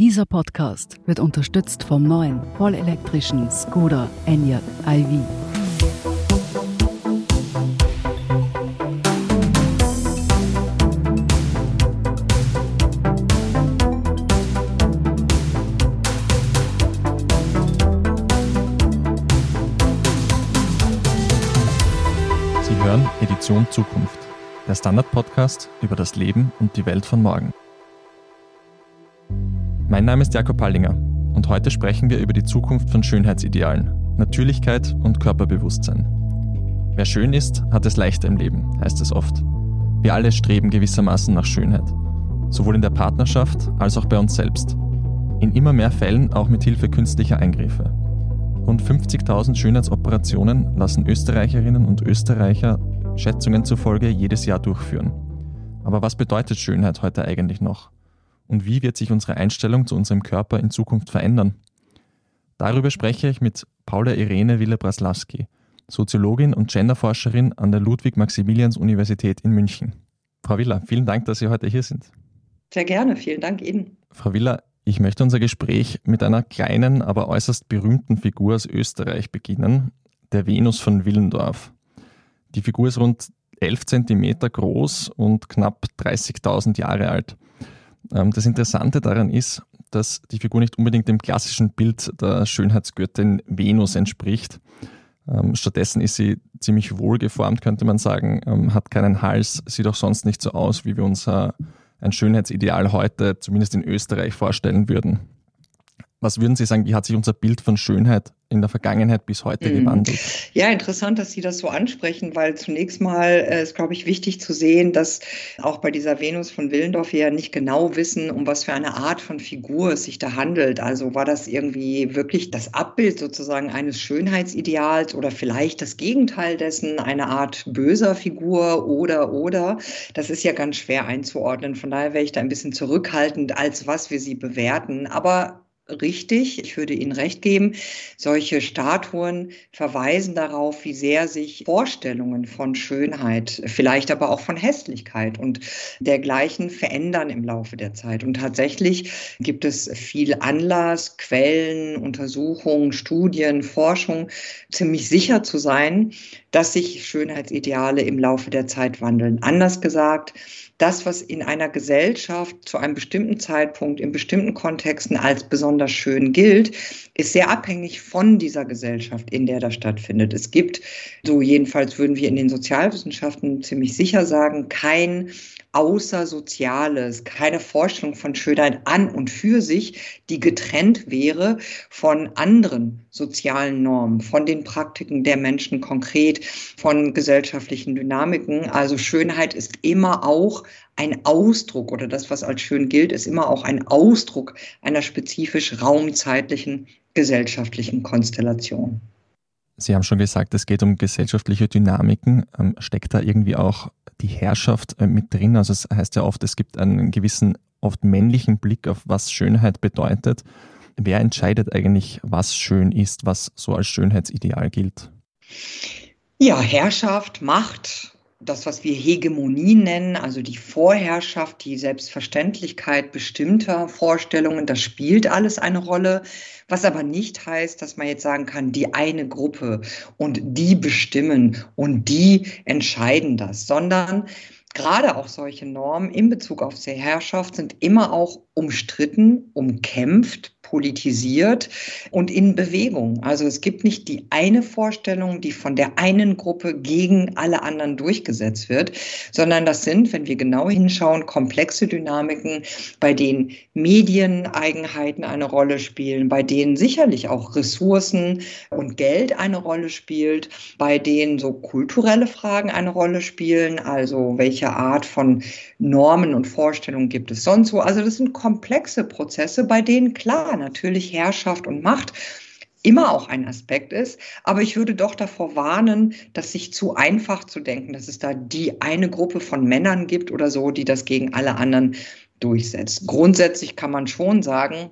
Dieser Podcast wird unterstützt vom neuen vollelektrischen Skoda Enyaq iV. Sie hören Edition Zukunft, der Standard-Podcast über das Leben und die Welt von morgen. Mein Name ist Jakob Pallinger und heute sprechen wir über die Zukunft von Schönheitsidealen, Natürlichkeit und Körperbewusstsein. Wer schön ist, hat es leichter im Leben, heißt es oft. Wir alle streben gewissermaßen nach Schönheit, sowohl in der Partnerschaft als auch bei uns selbst. In immer mehr Fällen auch mit Hilfe künstlicher Eingriffe. Rund 50.000 Schönheitsoperationen lassen Österreicherinnen und Österreicher Schätzungen zufolge jedes Jahr durchführen. Aber was bedeutet Schönheit heute eigentlich noch? Und wie wird sich unsere Einstellung zu unserem Körper in Zukunft verändern? Darüber spreche ich mit Paula Irene Wille-Braslawski, Soziologin und Genderforscherin an der Ludwig-Maximilians-Universität in München. Frau Willer, vielen Dank, dass Sie heute hier sind. Sehr gerne, vielen Dank Ihnen. Frau Willer, ich möchte unser Gespräch mit einer kleinen, aber äußerst berühmten Figur aus Österreich beginnen, der Venus von Willendorf. Die Figur ist rund 11 Zentimeter groß und knapp 30.000 Jahre alt. Ähm, das Interessante daran ist, dass die Figur nicht unbedingt dem klassischen Bild der Schönheitsgöttin Venus entspricht. Ähm, stattdessen ist sie ziemlich wohlgeformt, könnte man sagen, ähm, hat keinen Hals, sieht auch sonst nicht so aus, wie wir uns äh, ein Schönheitsideal heute, zumindest in Österreich, vorstellen würden. Was würden Sie sagen, wie hat sich unser Bild von Schönheit in der Vergangenheit bis heute mhm. gewandelt? Ja, interessant, dass Sie das so ansprechen, weil zunächst mal äh, ist, glaube ich, wichtig zu sehen, dass auch bei dieser Venus von Willendorf wir ja nicht genau wissen, um was für eine Art von Figur es sich da handelt. Also war das irgendwie wirklich das Abbild sozusagen eines Schönheitsideals oder vielleicht das Gegenteil dessen, eine Art böser Figur oder oder. Das ist ja ganz schwer einzuordnen. Von daher wäre ich da ein bisschen zurückhaltend, als was wir sie bewerten. Aber richtig. Ich würde Ihnen recht geben. Solche Statuen verweisen darauf, wie sehr sich Vorstellungen von Schönheit, vielleicht aber auch von Hässlichkeit und dergleichen verändern im Laufe der Zeit. Und tatsächlich gibt es viel Anlass, Quellen, Untersuchungen, Studien, Forschung, ziemlich sicher zu sein, dass sich Schönheitsideale im Laufe der Zeit wandeln. Anders gesagt, das, was in einer Gesellschaft zu einem bestimmten Zeitpunkt in bestimmten Kontexten als besonders schön gilt, ist sehr abhängig von dieser Gesellschaft, in der das stattfindet. Es gibt, so jedenfalls würden wir in den Sozialwissenschaften ziemlich sicher sagen, kein außer Soziales, keine Vorstellung von Schönheit an und für sich, die getrennt wäre von anderen sozialen Normen, von den Praktiken der Menschen konkret, von gesellschaftlichen Dynamiken. Also Schönheit ist immer auch ein Ausdruck oder das, was als schön gilt, ist immer auch ein Ausdruck einer spezifisch raumzeitlichen gesellschaftlichen Konstellation. Sie haben schon gesagt, es geht um gesellschaftliche Dynamiken. Ähm, steckt da irgendwie auch die Herrschaft äh, mit drin? Also es heißt ja oft, es gibt einen gewissen, oft männlichen Blick auf was Schönheit bedeutet. Wer entscheidet eigentlich, was schön ist, was so als Schönheitsideal gilt? Ja, Herrschaft, Macht, das, was wir Hegemonie nennen, also die Vorherrschaft, die Selbstverständlichkeit bestimmter Vorstellungen, das spielt alles eine Rolle. Was aber nicht heißt, dass man jetzt sagen kann, die eine Gruppe und die bestimmen und die entscheiden das, sondern gerade auch solche Normen in Bezug auf die Herrschaft sind immer auch umstritten, umkämpft, politisiert und in Bewegung. Also es gibt nicht die eine Vorstellung, die von der einen Gruppe gegen alle anderen durchgesetzt wird, sondern das sind, wenn wir genau hinschauen, komplexe Dynamiken, bei denen Medieneigenheiten eine Rolle spielen, bei denen sicherlich auch Ressourcen und Geld eine Rolle spielt, bei denen so kulturelle Fragen eine Rolle spielen, also welche Art von Normen und Vorstellungen gibt es sonst wo. Also das sind komplexe Prozesse, bei denen klar natürlich Herrschaft und Macht immer auch ein Aspekt ist. Aber ich würde doch davor warnen, dass sich zu einfach zu denken, dass es da die eine Gruppe von Männern gibt oder so, die das gegen alle anderen durchsetzt. Grundsätzlich kann man schon sagen,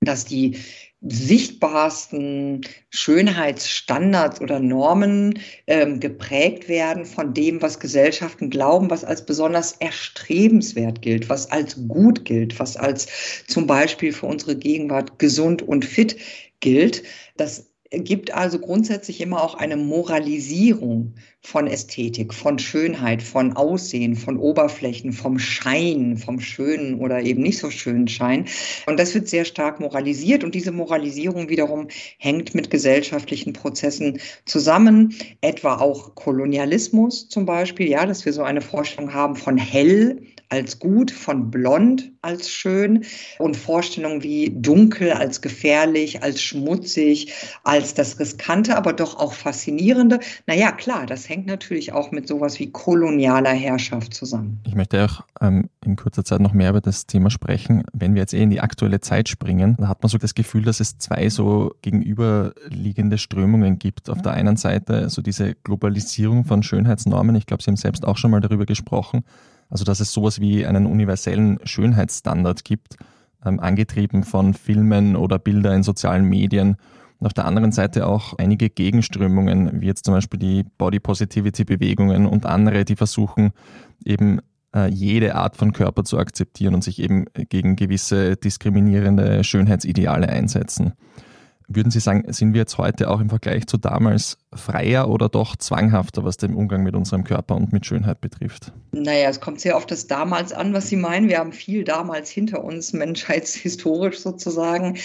dass die sichtbarsten Schönheitsstandards oder Normen ähm, geprägt werden von dem, was Gesellschaften glauben, was als besonders erstrebenswert gilt, was als gut gilt, was als zum Beispiel für unsere Gegenwart gesund und fit gilt. Das gibt also grundsätzlich immer auch eine Moralisierung von Ästhetik, von Schönheit, von Aussehen, von Oberflächen, vom Schein, vom schönen oder eben nicht so schönen Schein. Und das wird sehr stark moralisiert und diese Moralisierung wiederum hängt mit gesellschaftlichen Prozessen zusammen, etwa auch Kolonialismus zum Beispiel, ja, dass wir so eine Vorstellung haben von hell als gut, von blond als schön und Vorstellungen wie dunkel als gefährlich, als schmutzig, als das Riskante, aber doch auch Faszinierende. Naja, klar, das hängt natürlich auch mit sowas wie kolonialer Herrschaft zusammen. Ich möchte auch ähm, in kurzer Zeit noch mehr über das Thema sprechen. Wenn wir jetzt eh in die aktuelle Zeit springen, da hat man so das Gefühl, dass es zwei so gegenüberliegende Strömungen gibt. Auf der einen Seite so diese Globalisierung von Schönheitsnormen. Ich glaube, Sie haben selbst auch schon mal darüber gesprochen also dass es sowas wie einen universellen Schönheitsstandard gibt, ähm, angetrieben von Filmen oder Bilder in sozialen Medien. Und auf der anderen Seite auch einige Gegenströmungen, wie jetzt zum Beispiel die Body Positivity Bewegungen und andere, die versuchen eben äh, jede Art von Körper zu akzeptieren und sich eben gegen gewisse diskriminierende Schönheitsideale einsetzen. Würden Sie sagen, sind wir jetzt heute auch im Vergleich zu damals freier oder doch zwanghafter, was den Umgang mit unserem Körper und mit Schönheit betrifft? Naja, es kommt sehr auf das damals an, was Sie meinen. Wir haben viel damals hinter uns, menschheitshistorisch sozusagen.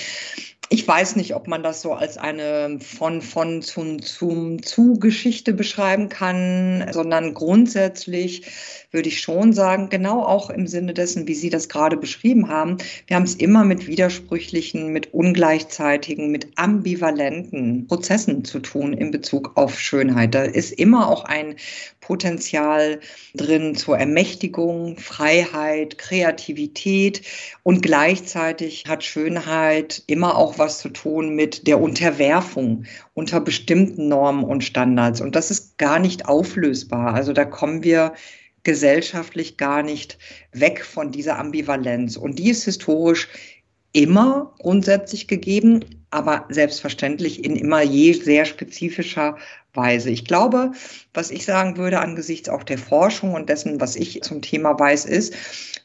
Ich weiß nicht, ob man das so als eine von, von zum, zum zu Geschichte beschreiben kann, sondern grundsätzlich würde ich schon sagen, genau auch im Sinne dessen, wie Sie das gerade beschrieben haben, wir haben es immer mit widersprüchlichen, mit ungleichzeitigen, mit ambivalenten Prozessen zu tun in Bezug auf Schönheit. Da ist immer auch ein Potenzial drin zur Ermächtigung, Freiheit, Kreativität und gleichzeitig hat Schönheit immer auch was zu tun mit der Unterwerfung unter bestimmten Normen und Standards. Und das ist gar nicht auflösbar. Also da kommen wir gesellschaftlich gar nicht weg von dieser Ambivalenz. Und die ist historisch immer grundsätzlich gegeben, aber selbstverständlich in immer je sehr spezifischer Weise. Ich glaube, was ich sagen würde angesichts auch der Forschung und dessen, was ich zum Thema weiß, ist,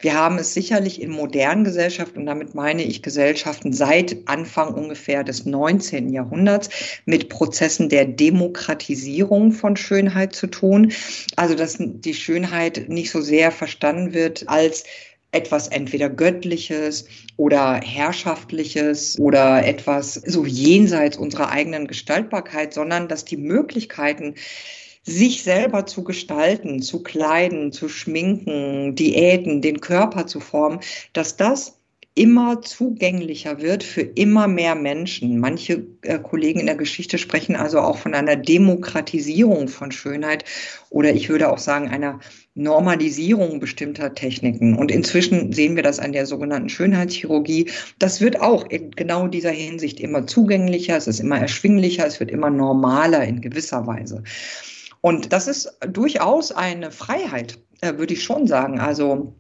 wir haben es sicherlich in modernen Gesellschaften, und damit meine ich Gesellschaften seit Anfang ungefähr des 19. Jahrhunderts, mit Prozessen der Demokratisierung von Schönheit zu tun. Also, dass die Schönheit nicht so sehr verstanden wird als etwas entweder Göttliches oder Herrschaftliches oder etwas so jenseits unserer eigenen Gestaltbarkeit, sondern dass die Möglichkeiten, sich selber zu gestalten, zu kleiden, zu schminken, Diäten, den Körper zu formen, dass das immer zugänglicher wird für immer mehr Menschen. Manche äh, Kollegen in der Geschichte sprechen also auch von einer Demokratisierung von Schönheit oder ich würde auch sagen einer Normalisierung bestimmter Techniken. Und inzwischen sehen wir das an der sogenannten Schönheitschirurgie. Das wird auch in genau dieser Hinsicht immer zugänglicher, es ist immer erschwinglicher, es wird immer normaler in gewisser Weise. Und das ist durchaus eine Freiheit, äh, würde ich schon sagen. Also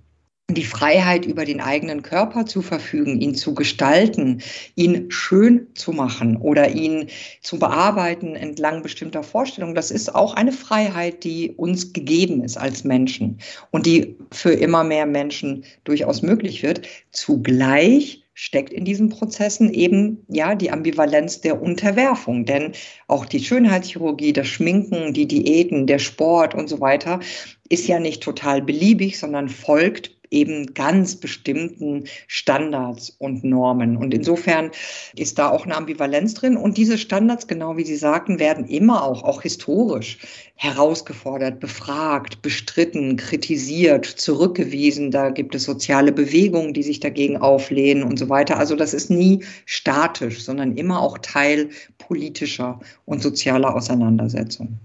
die Freiheit über den eigenen Körper zu verfügen, ihn zu gestalten, ihn schön zu machen oder ihn zu bearbeiten entlang bestimmter Vorstellungen, das ist auch eine Freiheit, die uns gegeben ist als Menschen und die für immer mehr Menschen durchaus möglich wird. Zugleich steckt in diesen Prozessen eben ja die Ambivalenz der Unterwerfung. Denn auch die Schönheitschirurgie, das Schminken, die Diäten, der Sport und so weiter ist ja nicht total beliebig, sondern folgt eben ganz bestimmten Standards und Normen. Und insofern ist da auch eine Ambivalenz drin. Und diese Standards, genau wie Sie sagten, werden immer auch, auch historisch herausgefordert, befragt, bestritten, kritisiert, zurückgewiesen. Da gibt es soziale Bewegungen, die sich dagegen auflehnen und so weiter. Also das ist nie statisch, sondern immer auch Teil politischer und sozialer Auseinandersetzungen.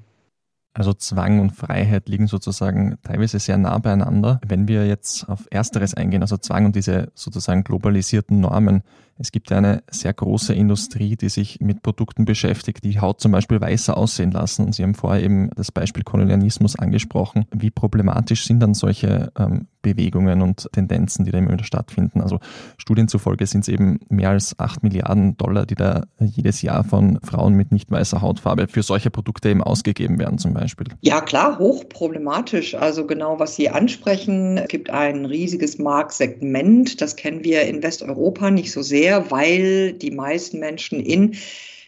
Also Zwang und Freiheit liegen sozusagen teilweise sehr nah beieinander. Wenn wir jetzt auf Ersteres eingehen, also Zwang und diese sozusagen globalisierten Normen, Es gibt eine sehr große Industrie, die sich mit Produkten beschäftigt, die Haut zum Beispiel weißer aussehen lassen. Und Sie haben vorher eben das Beispiel Kolonialismus angesprochen. Wie problematisch sind dann solche ähm, Bewegungen und Tendenzen, die da immer wieder stattfinden? Also Studien zufolge sind es eben mehr als 8 Milliarden Dollar, die da jedes Jahr von Frauen mit nicht weißer Hautfarbe für solche Produkte eben ausgegeben werden zum Beispiel. Ja klar, hochproblematisch. Also genau, was Sie ansprechen, es gibt ein riesiges Marktsegment, das kennen wir in Westeuropa nicht so sehr sehr, weil die meisten Menschen in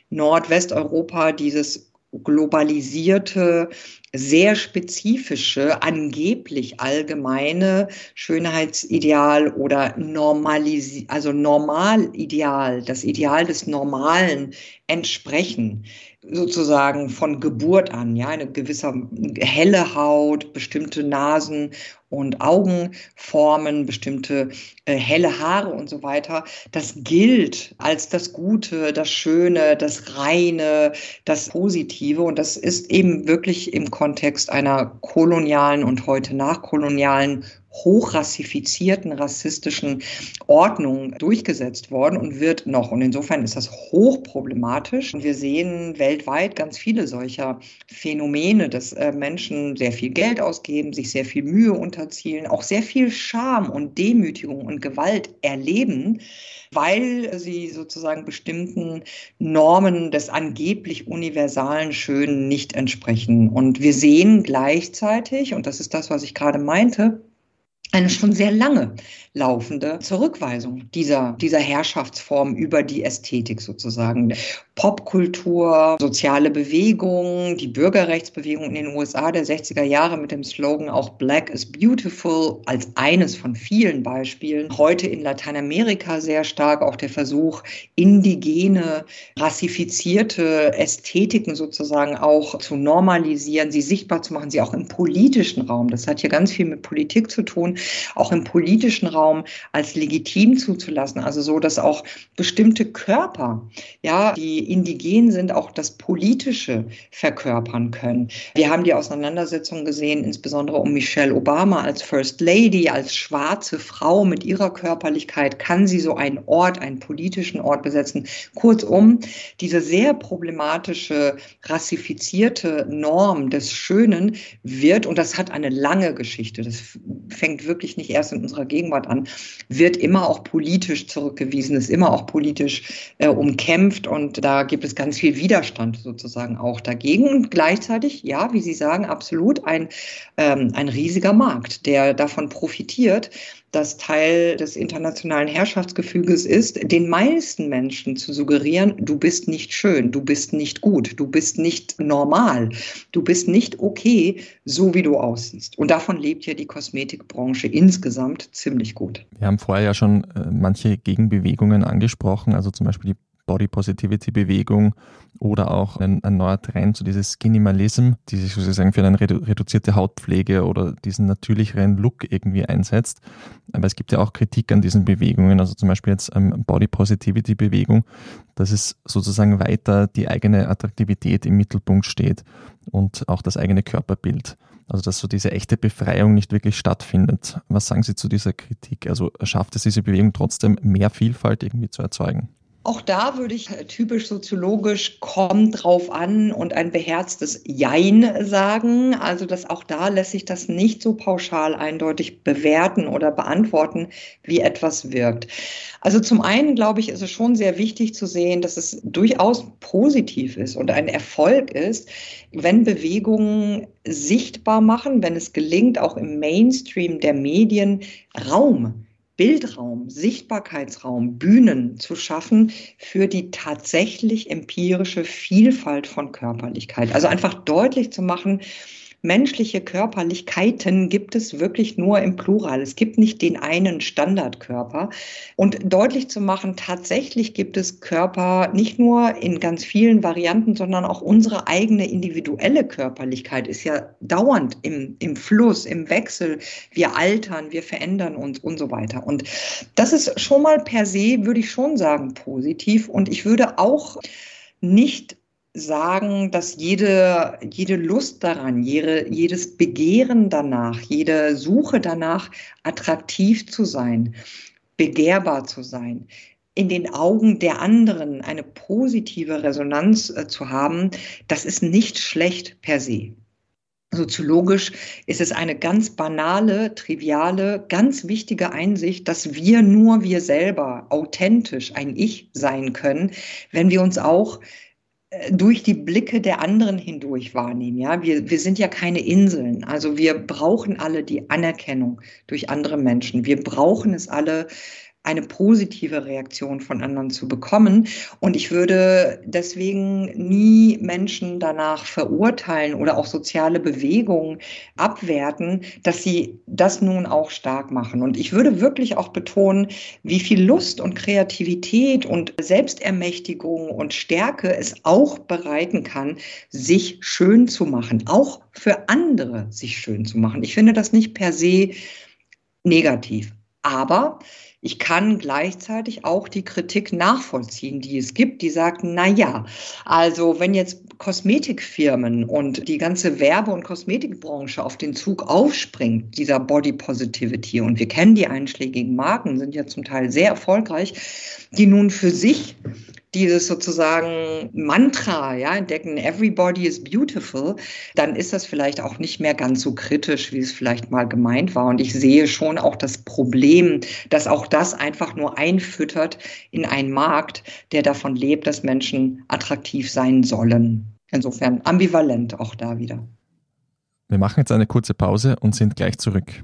Nordwesteuropa dieses globalisierte, sehr spezifische, angeblich allgemeine Schönheitsideal oder Normalisi also Normalideal, das Ideal des Normalen entsprechen sozusagen von Geburt an, ja, eine gewisse helle Haut, bestimmte Nasen und Augenformen, bestimmte äh, helle Haare und so weiter. Das gilt als das Gute, das Schöne, das Reine, das Positive. Und das ist eben wirklich im Kontext einer kolonialen und heute nachkolonialen hochrassifizierten rassistischen Ordnung durchgesetzt worden und wird noch. Und insofern ist das hochproblematisch. Und wir sehen weltweit ganz viele solcher Phänomene, dass äh, Menschen sehr viel Geld ausgeben, sich sehr viel Mühe unterziehen, auch sehr viel Scham und Demütigung und Gewalt erleben, weil sie sozusagen bestimmten Normen des angeblich universalen Schönen nicht entsprechen. Und wir sehen gleichzeitig, und das ist das, was ich gerade meinte, eine schon sehr lange laufende Zurückweisung dieser, dieser Herrschaftsform über die Ästhetik sozusagen. Popkultur, soziale Bewegung, die Bürgerrechtsbewegung in den USA der 60er Jahre mit dem Slogan auch Black is Beautiful als eines von vielen Beispielen. Heute in Lateinamerika sehr stark auch der Versuch, indigene, rassifizierte Ästhetiken sozusagen auch zu normalisieren, sie sichtbar zu machen, sie auch im politischen Raum. Das hat hier ganz viel mit Politik zu tun, auch im politischen Raum Raum als legitim zuzulassen. Also so, dass auch bestimmte Körper, ja, die indigen sind, auch das Politische verkörpern können. Wir haben die Auseinandersetzung gesehen, insbesondere um Michelle Obama als First Lady, als schwarze Frau mit ihrer Körperlichkeit. Kann sie so einen Ort, einen politischen Ort besetzen? Kurzum, diese sehr problematische, rassifizierte Norm des Schönen wird, und das hat eine lange Geschichte, das fängt wirklich nicht erst in unserer Gegenwart an, wird immer auch politisch zurückgewiesen, ist immer auch politisch äh, umkämpft und da gibt es ganz viel Widerstand sozusagen auch dagegen. Und gleichzeitig, ja, wie Sie sagen, absolut ein, ähm, ein riesiger Markt, der davon profitiert, das Teil des internationalen Herrschaftsgefüges ist, den meisten Menschen zu suggerieren, du bist nicht schön, du bist nicht gut, du bist nicht normal, du bist nicht okay, so wie du aussiehst. Und davon lebt ja die Kosmetikbranche insgesamt ziemlich gut. Wir haben vorher ja schon äh, manche Gegenbewegungen angesprochen, also zum Beispiel die Body Positivity Bewegung oder auch ein, ein neuer Trend, so dieses Skinimalism, die sich sozusagen für eine redu reduzierte Hautpflege oder diesen natürlicheren Look irgendwie einsetzt. Aber es gibt ja auch Kritik an diesen Bewegungen, also zum Beispiel jetzt ähm, Body Positivity Bewegung, dass es sozusagen weiter die eigene Attraktivität im Mittelpunkt steht und auch das eigene Körperbild. Also dass so diese echte Befreiung nicht wirklich stattfindet. Was sagen Sie zu dieser Kritik? Also schafft es diese Bewegung trotzdem mehr Vielfalt irgendwie zu erzeugen? Auch da würde ich typisch soziologisch kommt drauf an und ein beherztes Jein sagen. Also, dass auch da lässt sich das nicht so pauschal eindeutig bewerten oder beantworten, wie etwas wirkt. Also zum einen, glaube ich, ist es schon sehr wichtig zu sehen, dass es durchaus positiv ist und ein Erfolg ist, wenn Bewegungen sichtbar machen, wenn es gelingt, auch im Mainstream der Medien Raum Bildraum, Sichtbarkeitsraum, Bühnen zu schaffen für die tatsächlich empirische Vielfalt von Körperlichkeit. Also einfach deutlich zu machen, menschliche Körperlichkeiten gibt es wirklich nur im Plural. Es gibt nicht den einen Standardkörper. Und deutlich zu machen, tatsächlich gibt es Körper nicht nur in ganz vielen Varianten, sondern auch unsere eigene individuelle Körperlichkeit ist ja dauernd im, im Fluss, im Wechsel. Wir altern, wir verändern uns und so weiter. Und das ist schon mal per se, würde ich schon sagen, positiv. Und ich würde auch nicht sagen, dass jede, jede Lust daran, jede, jedes Begehren danach, jede Suche danach, attraktiv zu sein, begehrbar zu sein, in den Augen der anderen eine positive Resonanz äh, zu haben, das ist nicht schlecht per se. Soziologisch ist es eine ganz banale, triviale, ganz wichtige Einsicht, dass wir nur wir selber authentisch ein Ich sein können, wenn wir uns auch durch die Blicke der anderen hindurch wahrnehmen. Ja, wir, wir sind ja keine Inseln. Also wir brauchen alle die Anerkennung durch andere Menschen. Wir brauchen es alle, eine positive Reaktion von anderen zu bekommen. Und ich würde deswegen nie Menschen danach verurteilen oder auch soziale Bewegungen abwerten, dass sie das nun auch stark machen. Und ich würde wirklich auch betonen, wie viel Lust und Kreativität und Selbstermächtigung und Stärke es auch bereiten kann, sich schön zu machen, auch für andere sich schön zu machen. Ich finde das nicht per se negativ. Aber ich kann gleichzeitig auch die Kritik nachvollziehen, die es gibt, die sagt, na ja, also wenn jetzt Kosmetikfirmen und die ganze Werbe- und Kosmetikbranche auf den Zug aufspringt, dieser Body Positivity, und wir kennen die einschlägigen Marken, sind ja zum Teil sehr erfolgreich, die nun für sich dieses sozusagen Mantra ja, entdecken, everybody is beautiful, dann ist das vielleicht auch nicht mehr ganz so kritisch, wie es vielleicht mal gemeint war. Und ich sehe schon auch das Problem, dass auch das einfach nur einfüttert in einen Markt, der davon lebt, dass Menschen attraktiv sein sollen. Insofern ambivalent auch da wieder. Wir machen jetzt eine kurze Pause und sind gleich zurück.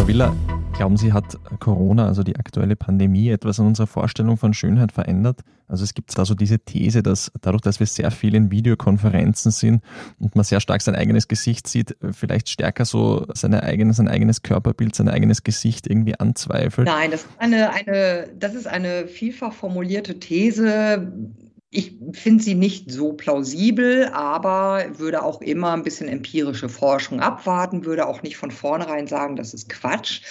Frau Willer, glauben Sie, hat Corona, also die aktuelle Pandemie, etwas an unserer Vorstellung von Schönheit verändert? Also es gibt da so diese These, dass dadurch, dass wir sehr viel in Videokonferenzen sind und man sehr stark sein eigenes Gesicht sieht, vielleicht stärker so seine eigene, sein eigenes Körperbild, sein eigenes Gesicht irgendwie anzweifelt. Nein, das ist eine, eine, das ist eine vielfach formulierte These ich finde sie nicht so plausibel, aber würde auch immer ein bisschen empirische Forschung abwarten, würde auch nicht von vornherein sagen, das ist Quatsch.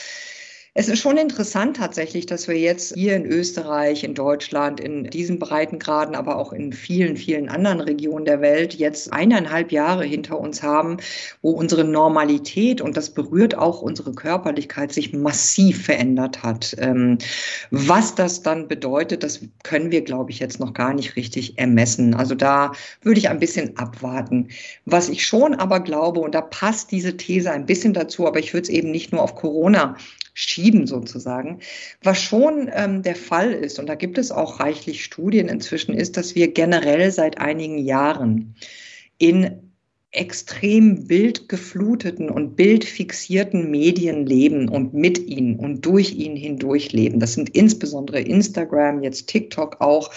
Es ist schon interessant tatsächlich, dass wir jetzt hier in Österreich, in Deutschland, in diesen Breitengraden, aber auch in vielen, vielen anderen Regionen der Welt jetzt eineinhalb Jahre hinter uns haben, wo unsere Normalität und das berührt auch unsere Körperlichkeit sich massiv verändert hat. Ähm, was das dann bedeutet, das können wir, glaube ich, jetzt noch gar nicht richtig ermessen. Also da würde ich ein bisschen abwarten. Was ich schon aber glaube, und da passt diese These ein bisschen dazu, aber ich würde es eben nicht nur auf Corona schieben sozusagen. Was schon ähm, der Fall ist, und da gibt es auch reichlich Studien inzwischen, ist, dass wir generell seit einigen Jahren in extrem bildgefluteten und bildfixierten Medien leben und mit ihnen und durch ihn hindurch leben. Das sind insbesondere Instagram, jetzt TikTok auch,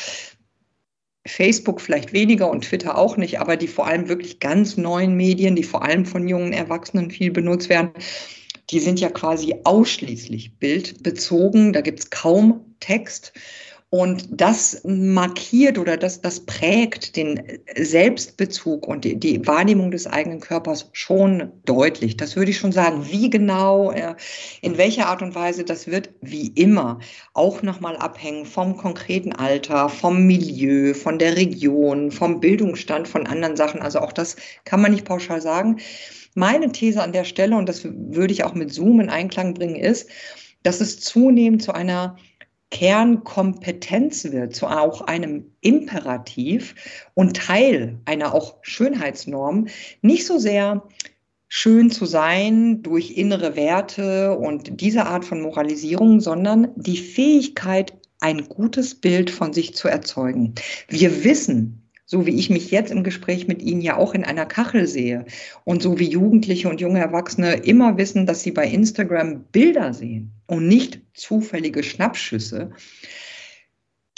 Facebook vielleicht weniger und Twitter auch nicht, aber die vor allem wirklich ganz neuen Medien, die vor allem von jungen Erwachsenen viel benutzt werden die sind ja quasi ausschließlich bildbezogen. Da gibt es kaum Text. Und das markiert oder das, das prägt den Selbstbezug und die, die, Wahrnehmung des eigenen Körpers schon deutlich. Das würde ich schon sagen. Wie genau, äh, in welcher Art und Weise, das wird wie immer auch nochmal abhängen vom konkreten Alter, vom Milieu, von der Region, vom Bildungsstand, von anderen Sachen. Also auch das kann man nicht pauschal sagen. Meine These an der Stelle, und das würde ich auch mit Zoom in Einklang bringen, ist, dass es zunehmend zu einer Kernkompetenz wird, zu auch einem Imperativ und Teil einer auch Schönheitsnorm, nicht so sehr schön zu sein durch innere Werte und diese Art von Moralisierung, sondern die Fähigkeit, ein gutes Bild von sich zu erzeugen. Wir wissen, so wie ich mich jetzt im Gespräch mit Ihnen ja auch in einer Kachel sehe. Und so wie Jugendliche und junge Erwachsene immer wissen, dass sie bei Instagram Bilder sehen und nicht zufällige Schnappschüsse,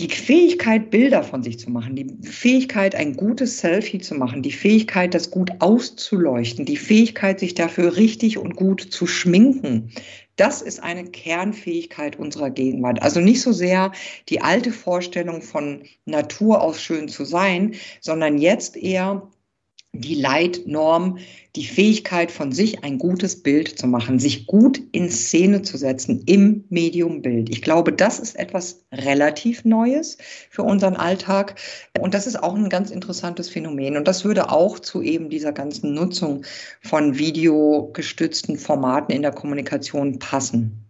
die Fähigkeit, Bilder von sich zu machen, die Fähigkeit, ein gutes Selfie zu machen, die Fähigkeit, das gut auszuleuchten, die Fähigkeit, sich dafür richtig und gut zu schminken, das ist eine Kernfähigkeit unserer Gegenwart. Also nicht so sehr die alte Vorstellung von Natur aus schön zu sein, sondern jetzt eher die Leitnorm, die Fähigkeit von sich ein gutes Bild zu machen, sich gut in Szene zu setzen im Mediumbild. Ich glaube, das ist etwas relativ Neues für unseren Alltag und das ist auch ein ganz interessantes Phänomen und das würde auch zu eben dieser ganzen Nutzung von videogestützten Formaten in der Kommunikation passen.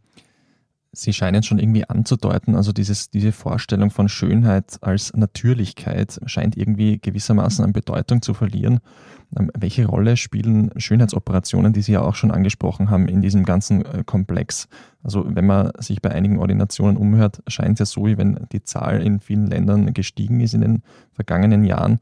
Sie scheinen schon irgendwie anzudeuten, also dieses, diese Vorstellung von Schönheit als Natürlichkeit scheint irgendwie gewissermaßen an Bedeutung zu verlieren. Ähm, welche Rolle spielen Schönheitsoperationen, die Sie ja auch schon angesprochen haben, in diesem ganzen äh, Komplex? Also wenn man sich bei einigen Ordinationen umhört, scheint es ja so, wie wenn die Zahl in vielen Ländern gestiegen ist in den vergangenen Jahren.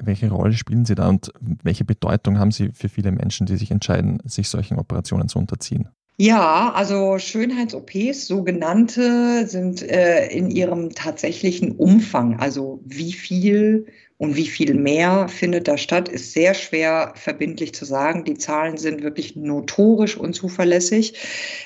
Welche Rolle spielen sie da und welche Bedeutung haben sie für viele Menschen, die sich entscheiden, sich solchen Operationen zu unterziehen? Ja, also Schönheits-OPs, sogenannte, sind äh, in ihrem tatsächlichen Umfang, also wie viel und wie viel mehr findet da statt, ist sehr schwer verbindlich zu sagen. Die Zahlen sind wirklich notorisch unzuverlässig.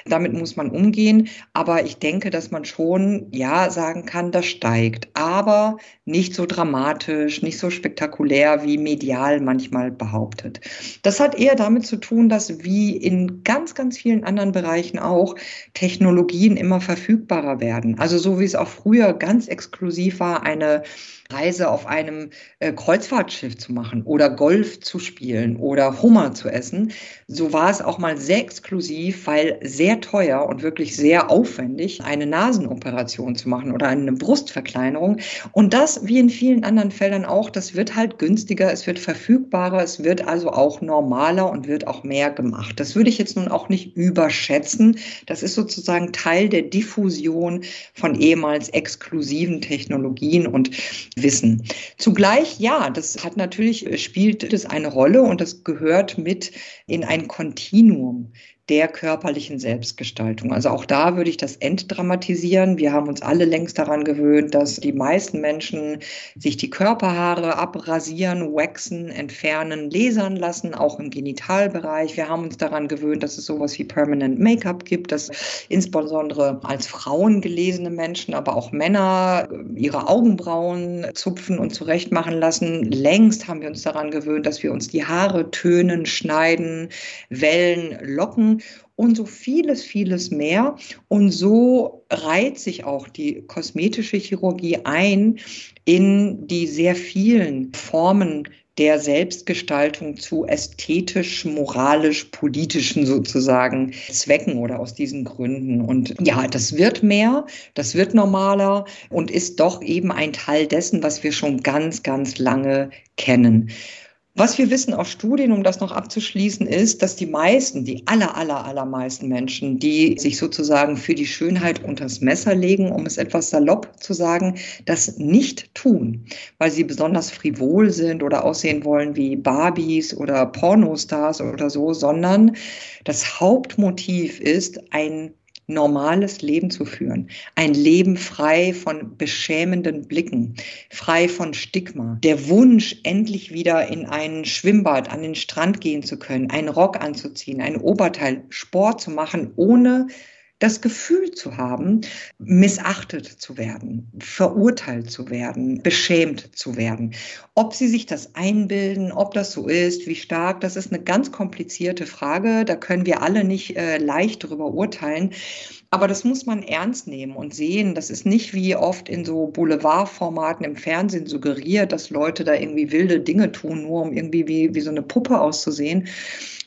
Damit muss man umgehen. Aber ich denke, dass man schon, ja, sagen kann, das steigt. Aber nicht so dramatisch, nicht so spektakulär, wie medial manchmal behauptet. Das hat eher damit zu tun, dass wie in ganz, ganz vielen anderen Bereichen auch Technologien immer verfügbarer werden. Also so wie es auch früher ganz exklusiv war, eine Reise auf einem äh, Kreuzfahrtschiff zu machen oder Golf zu spielen oder Hummer zu essen. So war es auch mal sehr exklusiv, weil sehr teuer und wirklich sehr aufwendig, eine Nasenoperation zu machen oder eine Brustverkleinerung. Und das, wie in vielen anderen Feldern auch, das wird halt günstiger, es wird verfügbarer, es wird also auch normaler und wird auch mehr gemacht. Das würde ich jetzt nun auch nicht überschätzen. Das ist sozusagen Teil der Diffusion von ehemals exklusiven Technologien und Wissen. Zugleich, ja, das hat natürlich, spielt es eine Rolle und das gehört mit in ein Kontinuum der körperlichen Selbstgestaltung. Also auch da würde ich das entdramatisieren. Wir haben uns alle längst daran gewöhnt, dass die meisten Menschen sich die Körperhaare abrasieren, waxen, entfernen, lasern lassen, auch im Genitalbereich. Wir haben uns daran gewöhnt, dass es sowas wie Permanent Make-up gibt, dass insbesondere als Frauen gelesene Menschen, aber auch Männer ihre Augenbrauen zupfen und zurechtmachen lassen. Längst haben wir uns daran gewöhnt, dass wir uns die Haare tönen, schneiden, wellen, locken und so vieles, vieles mehr. Und so reiht sich auch die kosmetische Chirurgie ein in die sehr vielen Formen der Selbstgestaltung zu ästhetisch, moralisch, politischen sozusagen Zwecken oder aus diesen Gründen. Und ja, das wird mehr, das wird normaler und ist doch eben ein Teil dessen, was wir schon ganz, ganz lange kennen. Was wir wissen aus Studien, um das noch abzuschließen, ist, dass die meisten, die aller, aller, allermeisten Menschen, die sich sozusagen für die Schönheit unters Messer legen, um es etwas salopp zu sagen, das nicht tun, weil sie besonders frivol sind oder aussehen wollen wie Barbies oder Pornostars oder so, sondern das Hauptmotiv ist ein normales Leben zu führen. Ein Leben frei von beschämenden Blicken, frei von Stigma. Der Wunsch, endlich wieder in ein Schwimmbad an den Strand gehen zu können, einen Rock anzuziehen, ein Oberteil, Sport zu machen, ohne das Gefühl zu haben, missachtet zu werden, verurteilt zu werden, beschämt zu werden. Ob sie sich das einbilden, ob das so ist, wie stark, das ist eine ganz komplizierte Frage. Da können wir alle nicht äh, leicht darüber urteilen. Aber das muss man ernst nehmen und sehen. Das ist nicht wie oft in so Boulevardformaten im Fernsehen suggeriert, dass Leute da irgendwie wilde Dinge tun, nur um irgendwie wie, wie so eine Puppe auszusehen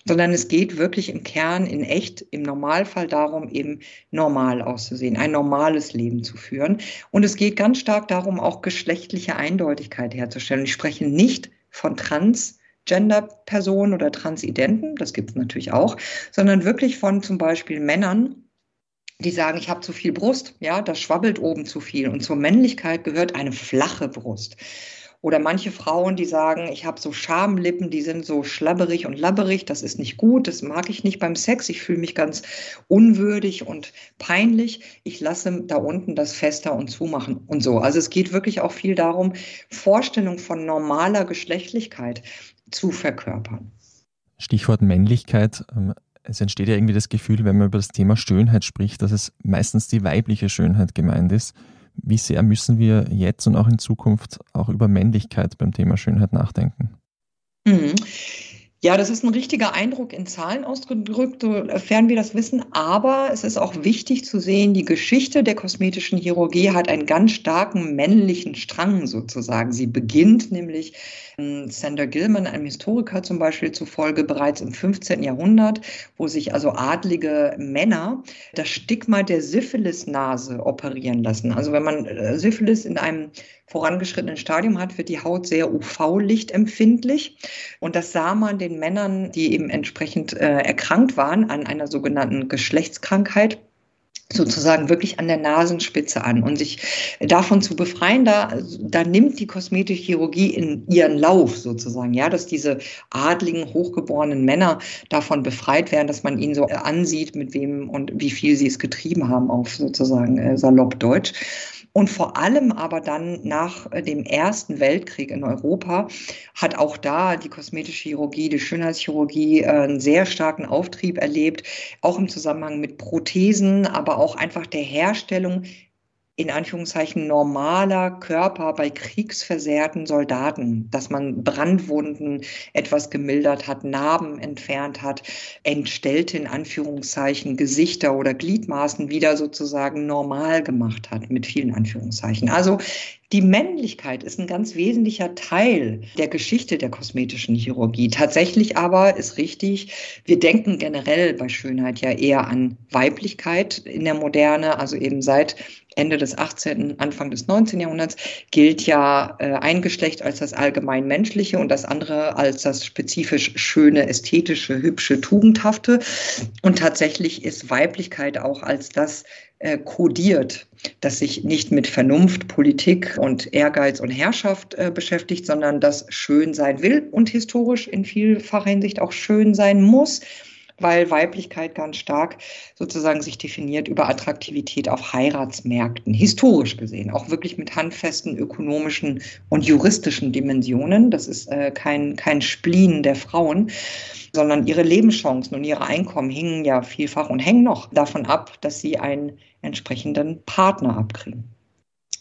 sondern es geht wirklich im Kern, in echt, im Normalfall darum, eben normal auszusehen, ein normales Leben zu führen. Und es geht ganz stark darum, auch geschlechtliche Eindeutigkeit herzustellen. Ich spreche nicht von Transgender-Personen oder Transidenten, das gibt es natürlich auch, sondern wirklich von zum Beispiel Männern, die sagen, ich habe zu viel Brust, ja, das schwabbelt oben zu viel. Und zur Männlichkeit gehört eine flache Brust. Oder manche Frauen, die sagen, ich habe so Schamlippen, die sind so schlabberig und labberig, das ist nicht gut, das mag ich nicht beim Sex, ich fühle mich ganz unwürdig und peinlich. Ich lasse da unten das fester und zumachen und so. Also es geht wirklich auch viel darum, Vorstellung von normaler Geschlechtlichkeit zu verkörpern. Stichwort Männlichkeit. Ähm, es entsteht ja irgendwie das Gefühl, wenn man über das Thema Schönheit spricht, dass es meistens die weibliche Schönheit gemeint ist. Wie sehr müssen wir jetzt und auch in Zukunft auch über Männlichkeit beim Thema Schönheit nachdenken? Mhm. Ja, das ist ein richtiger Eindruck in Zahlen ausgedrückt, sofern wir das wissen. Aber es ist auch wichtig zu sehen, die Geschichte der kosmetischen Chirurgie hat einen ganz starken männlichen Strang sozusagen. Sie beginnt nämlich ähm, Sander Gilman, einem Historiker zum Beispiel zufolge, bereits im 15. Jahrhundert, wo sich also adlige Männer das Stigma der Syphilis-Nase operieren lassen. Also wenn man äh, Syphilis in einem vorangeschrittenen Stadium hat, wird die Haut sehr UV-lichtempfindlich. Und das sah man den Männern, die eben entsprechend äh, erkrankt waren an einer sogenannten Geschlechtskrankheit, sozusagen wirklich an der Nasenspitze an und sich davon zu befreien, da, da nimmt die kosmetische Chirurgie in ihren Lauf sozusagen, ja, dass diese adligen, hochgeborenen Männer davon befreit werden, dass man ihnen so ansieht, mit wem und wie viel sie es getrieben haben auf sozusagen äh, salopp Deutsch. Und vor allem aber dann nach äh, dem Ersten Weltkrieg in Europa hat auch da die kosmetische Chirurgie, die Schönheitschirurgie äh, einen sehr starken Auftrieb erlebt, auch im Zusammenhang mit Prothesen, aber auch einfach der Herstellung in Anführungszeichen normaler Körper bei kriegsversehrten Soldaten, dass man Brandwunden etwas gemildert hat, Narben entfernt hat, entstellte in Anführungszeichen Gesichter oder Gliedmaßen wieder sozusagen normal gemacht hat, mit vielen Anführungszeichen. Also die Männlichkeit ist ein ganz wesentlicher Teil der Geschichte der kosmetischen Chirurgie. Tatsächlich aber ist richtig, wir denken generell bei Schönheit ja eher an Weiblichkeit in der Moderne, also eben seit Ende des 18., Anfang des 19. Jahrhunderts gilt ja äh, ein Geschlecht als das allgemein menschliche und das andere als das spezifisch schöne, ästhetische, hübsche, tugendhafte. Und tatsächlich ist Weiblichkeit auch als das äh, kodiert, das sich nicht mit Vernunft, Politik und Ehrgeiz und Herrschaft äh, beschäftigt, sondern das schön sein will und historisch in vielfacher Hinsicht auch schön sein muss weil Weiblichkeit ganz stark sozusagen sich definiert über Attraktivität auf Heiratsmärkten, historisch gesehen, auch wirklich mit handfesten ökonomischen und juristischen Dimensionen. Das ist äh, kein, kein Spleen der Frauen, sondern ihre Lebenschancen und ihre Einkommen hingen ja vielfach und hängen noch davon ab, dass sie einen entsprechenden Partner abkriegen.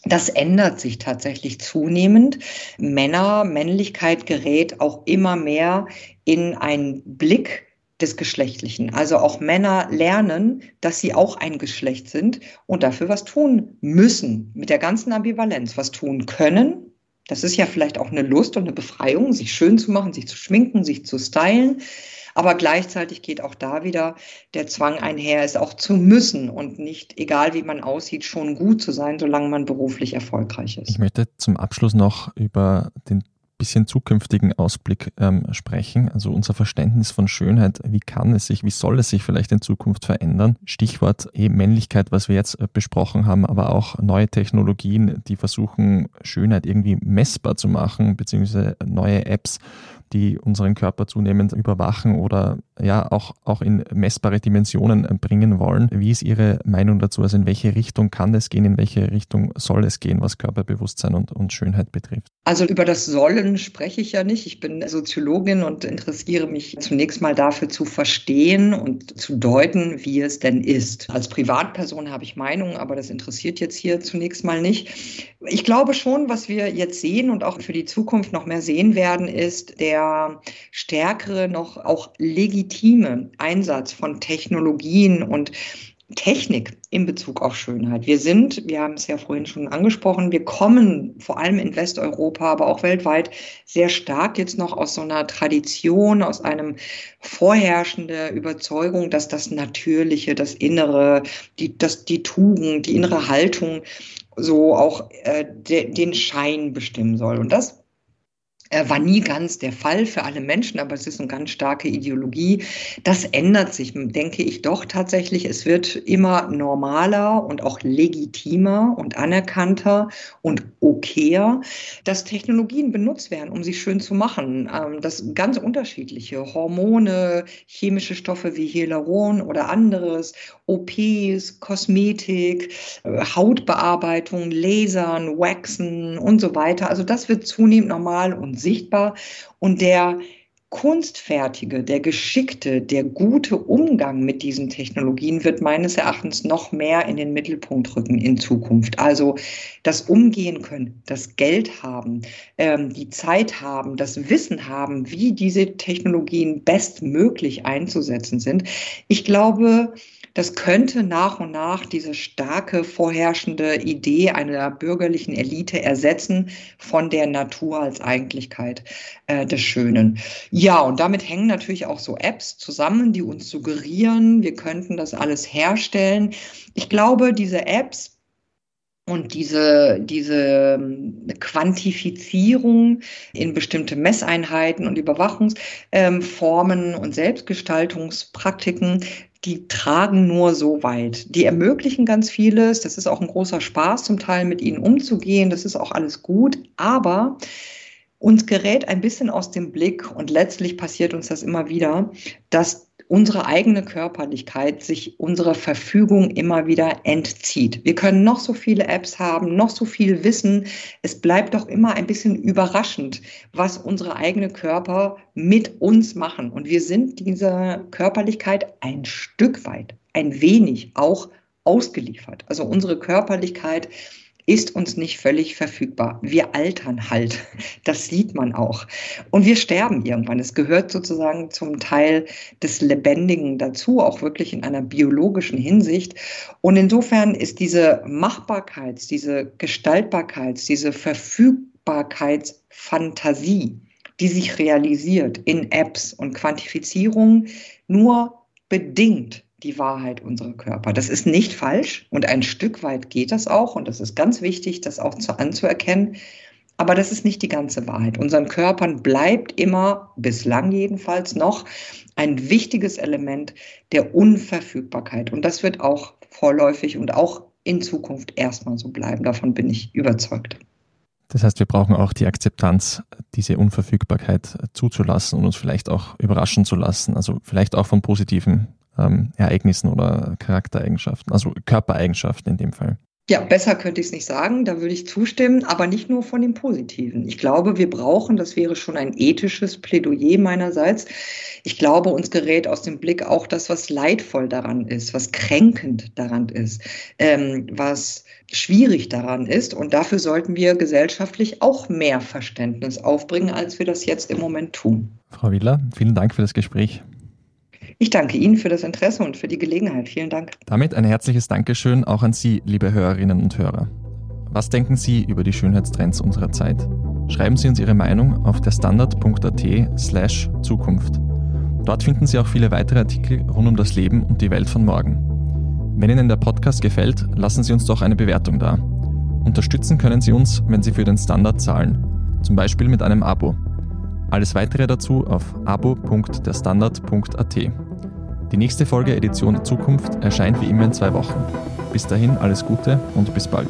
Das ändert sich tatsächlich zunehmend. Männer, Männlichkeit gerät auch immer mehr in einen Blick des Geschlechtlichen. Also auch Männer lernen, dass sie auch ein Geschlecht sind und dafür was tun müssen, mit der ganzen Ambivalenz, was tun können. Das ist ja vielleicht auch eine Lust und eine Befreiung, sich schön zu machen, sich zu schminken, sich zu stylen. Aber gleichzeitig geht auch da wieder der Zwang einher, es auch zu müssen und nicht, egal wie man aussieht, schon gut zu sein, solange man beruflich erfolgreich ist. Ich möchte zum Abschluss noch über den bisschen zukünftigen Ausblick ähm, sprechen. Also unser Verständnis von Schönheit, wie kann es sich, wie soll es sich vielleicht in Zukunft verändern? Stichwort eh Männlichkeit, was wir jetzt äh, besprochen haben, aber auch neue Technologien, die versuchen, Schönheit irgendwie messbar zu machen, beziehungsweise neue Apps, die unseren Körper zunehmend überwachen oder ja auch, auch in messbare Dimensionen äh, bringen wollen. Wie ist Ihre Meinung dazu? Also in welche Richtung kann es gehen, in welche Richtung soll es gehen, was Körperbewusstsein und, und Schönheit betrifft? Also über das Sollen spreche ich ja nicht. Ich bin Soziologin und interessiere mich zunächst mal dafür zu verstehen und zu deuten, wie es denn ist. Als Privatperson habe ich Meinungen, aber das interessiert jetzt hier zunächst mal nicht. Ich glaube schon, was wir jetzt sehen und auch für die Zukunft noch mehr sehen werden, ist der stärkere, noch auch legitime Einsatz von Technologien und Technik in Bezug auf Schönheit. Wir sind, wir haben es ja vorhin schon angesprochen, wir kommen vor allem in Westeuropa, aber auch weltweit sehr stark jetzt noch aus so einer Tradition, aus einem vorherrschende Überzeugung, dass das Natürliche, das Innere, die, das, die Tugend, die innere Haltung so auch äh, de, den Schein bestimmen soll. Und das war nie ganz der Fall für alle Menschen, aber es ist eine ganz starke Ideologie. Das ändert sich, denke ich doch tatsächlich. Es wird immer normaler und auch legitimer und anerkannter und okayer, dass Technologien benutzt werden, um sie schön zu machen. Ähm, das ganz unterschiedliche Hormone, chemische Stoffe wie Hyaluron oder anderes, OPs, Kosmetik, äh, Hautbearbeitung, Lasern, Waxen und so weiter. Also das wird zunehmend normal und sichtbar. Und der kunstfertige, der geschickte, der gute Umgang mit diesen Technologien wird meines Erachtens noch mehr in den Mittelpunkt rücken in Zukunft. Also das Umgehen können, das Geld haben, ähm, die Zeit haben, das Wissen haben, wie diese Technologien bestmöglich einzusetzen sind. Ich glaube, das könnte nach und nach diese starke vorherrschende Idee einer bürgerlichen Elite ersetzen von der Natur als Eigentlichkeit äh, des Schönen. Ja, und damit hängen natürlich auch so Apps zusammen, die uns suggerieren, wir könnten das alles herstellen. Ich glaube, diese Apps und diese, diese ähm, Quantifizierung in bestimmte Messeinheiten und Überwachungsformen und Selbstgestaltungspraktiken, die tragen nur so weit. Die ermöglichen ganz vieles. Das ist auch ein großer Spaß, zum Teil mit ihnen umzugehen. Das ist auch alles gut. Aber uns gerät ein bisschen aus dem Blick und letztlich passiert uns das immer wieder, dass unsere eigene Körperlichkeit sich unserer Verfügung immer wieder entzieht. Wir können noch so viele Apps haben, noch so viel wissen. Es bleibt doch immer ein bisschen überraschend, was unsere eigene Körper mit uns machen. Und wir sind dieser Körperlichkeit ein Stück weit, ein wenig auch ausgeliefert. Also unsere Körperlichkeit ist uns nicht völlig verfügbar. Wir altern halt. Das sieht man auch. Und wir sterben irgendwann. Es gehört sozusagen zum Teil des Lebendigen dazu, auch wirklich in einer biologischen Hinsicht. Und insofern ist diese Machbarkeits-, diese Gestaltbarkeits-, diese Verfügbarkeitsfantasie, die sich realisiert in Apps und Quantifizierung, nur bedingt die Wahrheit unserer Körper. Das ist nicht falsch und ein Stück weit geht das auch und das ist ganz wichtig, das auch zu, anzuerkennen. Aber das ist nicht die ganze Wahrheit. Unseren Körpern bleibt immer, bislang jedenfalls noch, ein wichtiges Element der Unverfügbarkeit. Und das wird auch vorläufig und auch in Zukunft erstmal so bleiben. Davon bin ich überzeugt. Das heißt, wir brauchen auch die Akzeptanz, diese Unverfügbarkeit zuzulassen und uns vielleicht auch überraschen zu lassen. Also vielleicht auch von positiven ähm, Ereignissen oder Charaktereigenschaften, also Körpereigenschaften in dem Fall. Ja, besser könnte ich es nicht sagen, da würde ich zustimmen, aber nicht nur von dem Positiven. Ich glaube, wir brauchen, das wäre schon ein ethisches Plädoyer meinerseits, ich glaube, uns gerät aus dem Blick auch das, was leidvoll daran ist, was kränkend daran ist, ähm, was schwierig daran ist. Und dafür sollten wir gesellschaftlich auch mehr Verständnis aufbringen, als wir das jetzt im Moment tun. Frau Wieler, vielen Dank für das Gespräch. Ich danke Ihnen für das Interesse und für die Gelegenheit. Vielen Dank. Damit ein herzliches Dankeschön auch an Sie, liebe Hörerinnen und Hörer. Was denken Sie über die Schönheitstrends unserer Zeit? Schreiben Sie uns Ihre Meinung auf der standard.at slash Zukunft. Dort finden Sie auch viele weitere Artikel rund um das Leben und die Welt von morgen. Wenn Ihnen der Podcast gefällt, lassen Sie uns doch eine Bewertung da. Unterstützen können Sie uns, wenn Sie für den Standard zahlen, zum Beispiel mit einem Abo. Alles weitere dazu auf abo.derstandard.at. Die nächste Folge Edition Zukunft erscheint wie immer in zwei Wochen. Bis dahin alles Gute und bis bald.